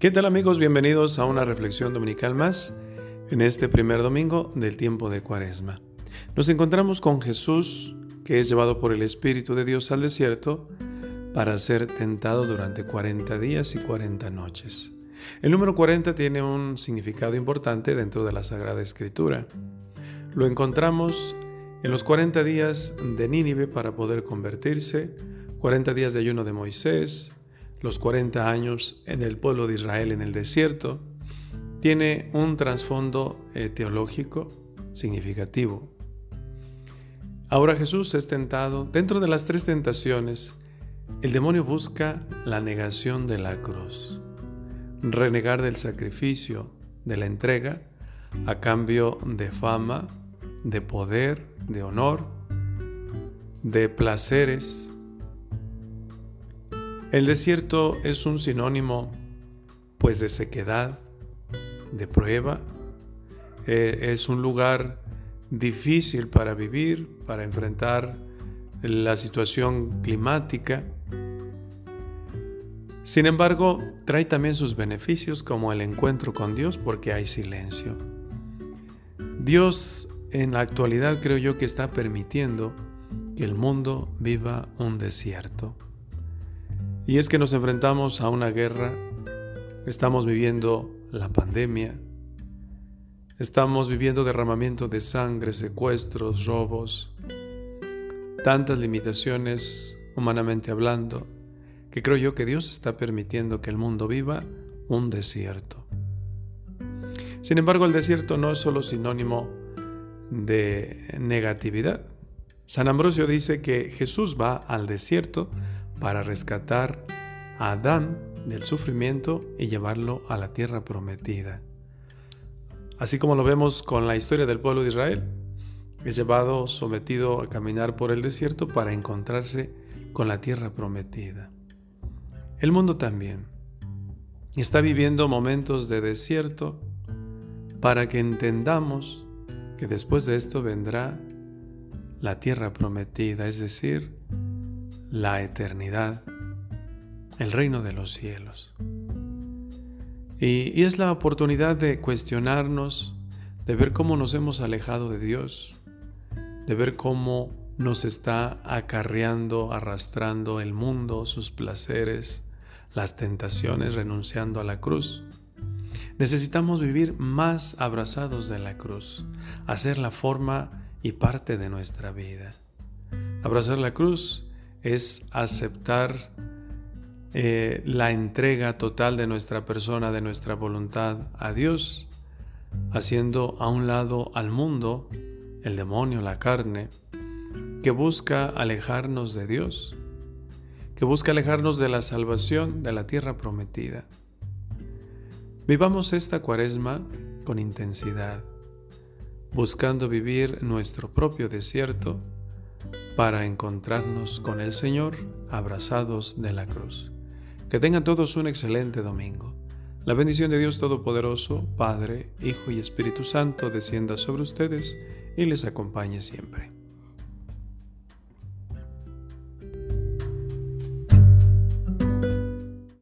¿Qué tal amigos? Bienvenidos a una reflexión dominical más en este primer domingo del tiempo de Cuaresma. Nos encontramos con Jesús que es llevado por el Espíritu de Dios al desierto para ser tentado durante 40 días y 40 noches. El número 40 tiene un significado importante dentro de la Sagrada Escritura. Lo encontramos en los 40 días de Nínive para poder convertirse, 40 días de ayuno de Moisés, los 40 años en el pueblo de Israel en el desierto, tiene un trasfondo eh, teológico significativo. Ahora Jesús es tentado. Dentro de las tres tentaciones, el demonio busca la negación de la cruz, renegar del sacrificio, de la entrega, a cambio de fama, de poder, de honor, de placeres, el desierto es un sinónimo pues de sequedad, de prueba. Eh, es un lugar difícil para vivir, para enfrentar la situación climática. Sin embargo, trae también sus beneficios como el encuentro con Dios porque hay silencio. Dios en la actualidad creo yo que está permitiendo que el mundo viva un desierto. Y es que nos enfrentamos a una guerra, estamos viviendo la pandemia, estamos viviendo derramamiento de sangre, secuestros, robos, tantas limitaciones humanamente hablando, que creo yo que Dios está permitiendo que el mundo viva un desierto. Sin embargo, el desierto no es solo sinónimo de negatividad. San Ambrosio dice que Jesús va al desierto para rescatar a Adán del sufrimiento y llevarlo a la tierra prometida. Así como lo vemos con la historia del pueblo de Israel, es llevado, sometido a caminar por el desierto para encontrarse con la tierra prometida. El mundo también está viviendo momentos de desierto para que entendamos que después de esto vendrá la tierra prometida, es decir, la eternidad, el reino de los cielos. Y, es la oportunidad de cuestionarnos, de ver cómo nos hemos alejado de Dios, de ver cómo nos está acarreando, arrastrando el mundo, sus placeres, las tentaciones, renunciando a la cruz. Necesitamos vivir más abrazados de la cruz, hacer la forma y parte de nuestra vida. Abrazar la cruz es aceptar eh, la entrega total de nuestra persona, de nuestra voluntad a Dios, haciendo a un lado al mundo, el demonio, la carne, que busca alejarnos de Dios, que busca alejarnos de la salvación de la tierra prometida. Vivamos esta cuaresma con intensidad, buscando vivir nuestro propio desierto, para encontrarnos con el Señor abrazados de la cruz. Que tengan todos un excelente domingo. La bendición de Dios Todopoderoso, Padre, Hijo y Espíritu Santo descienda sobre ustedes y les acompañe siempre.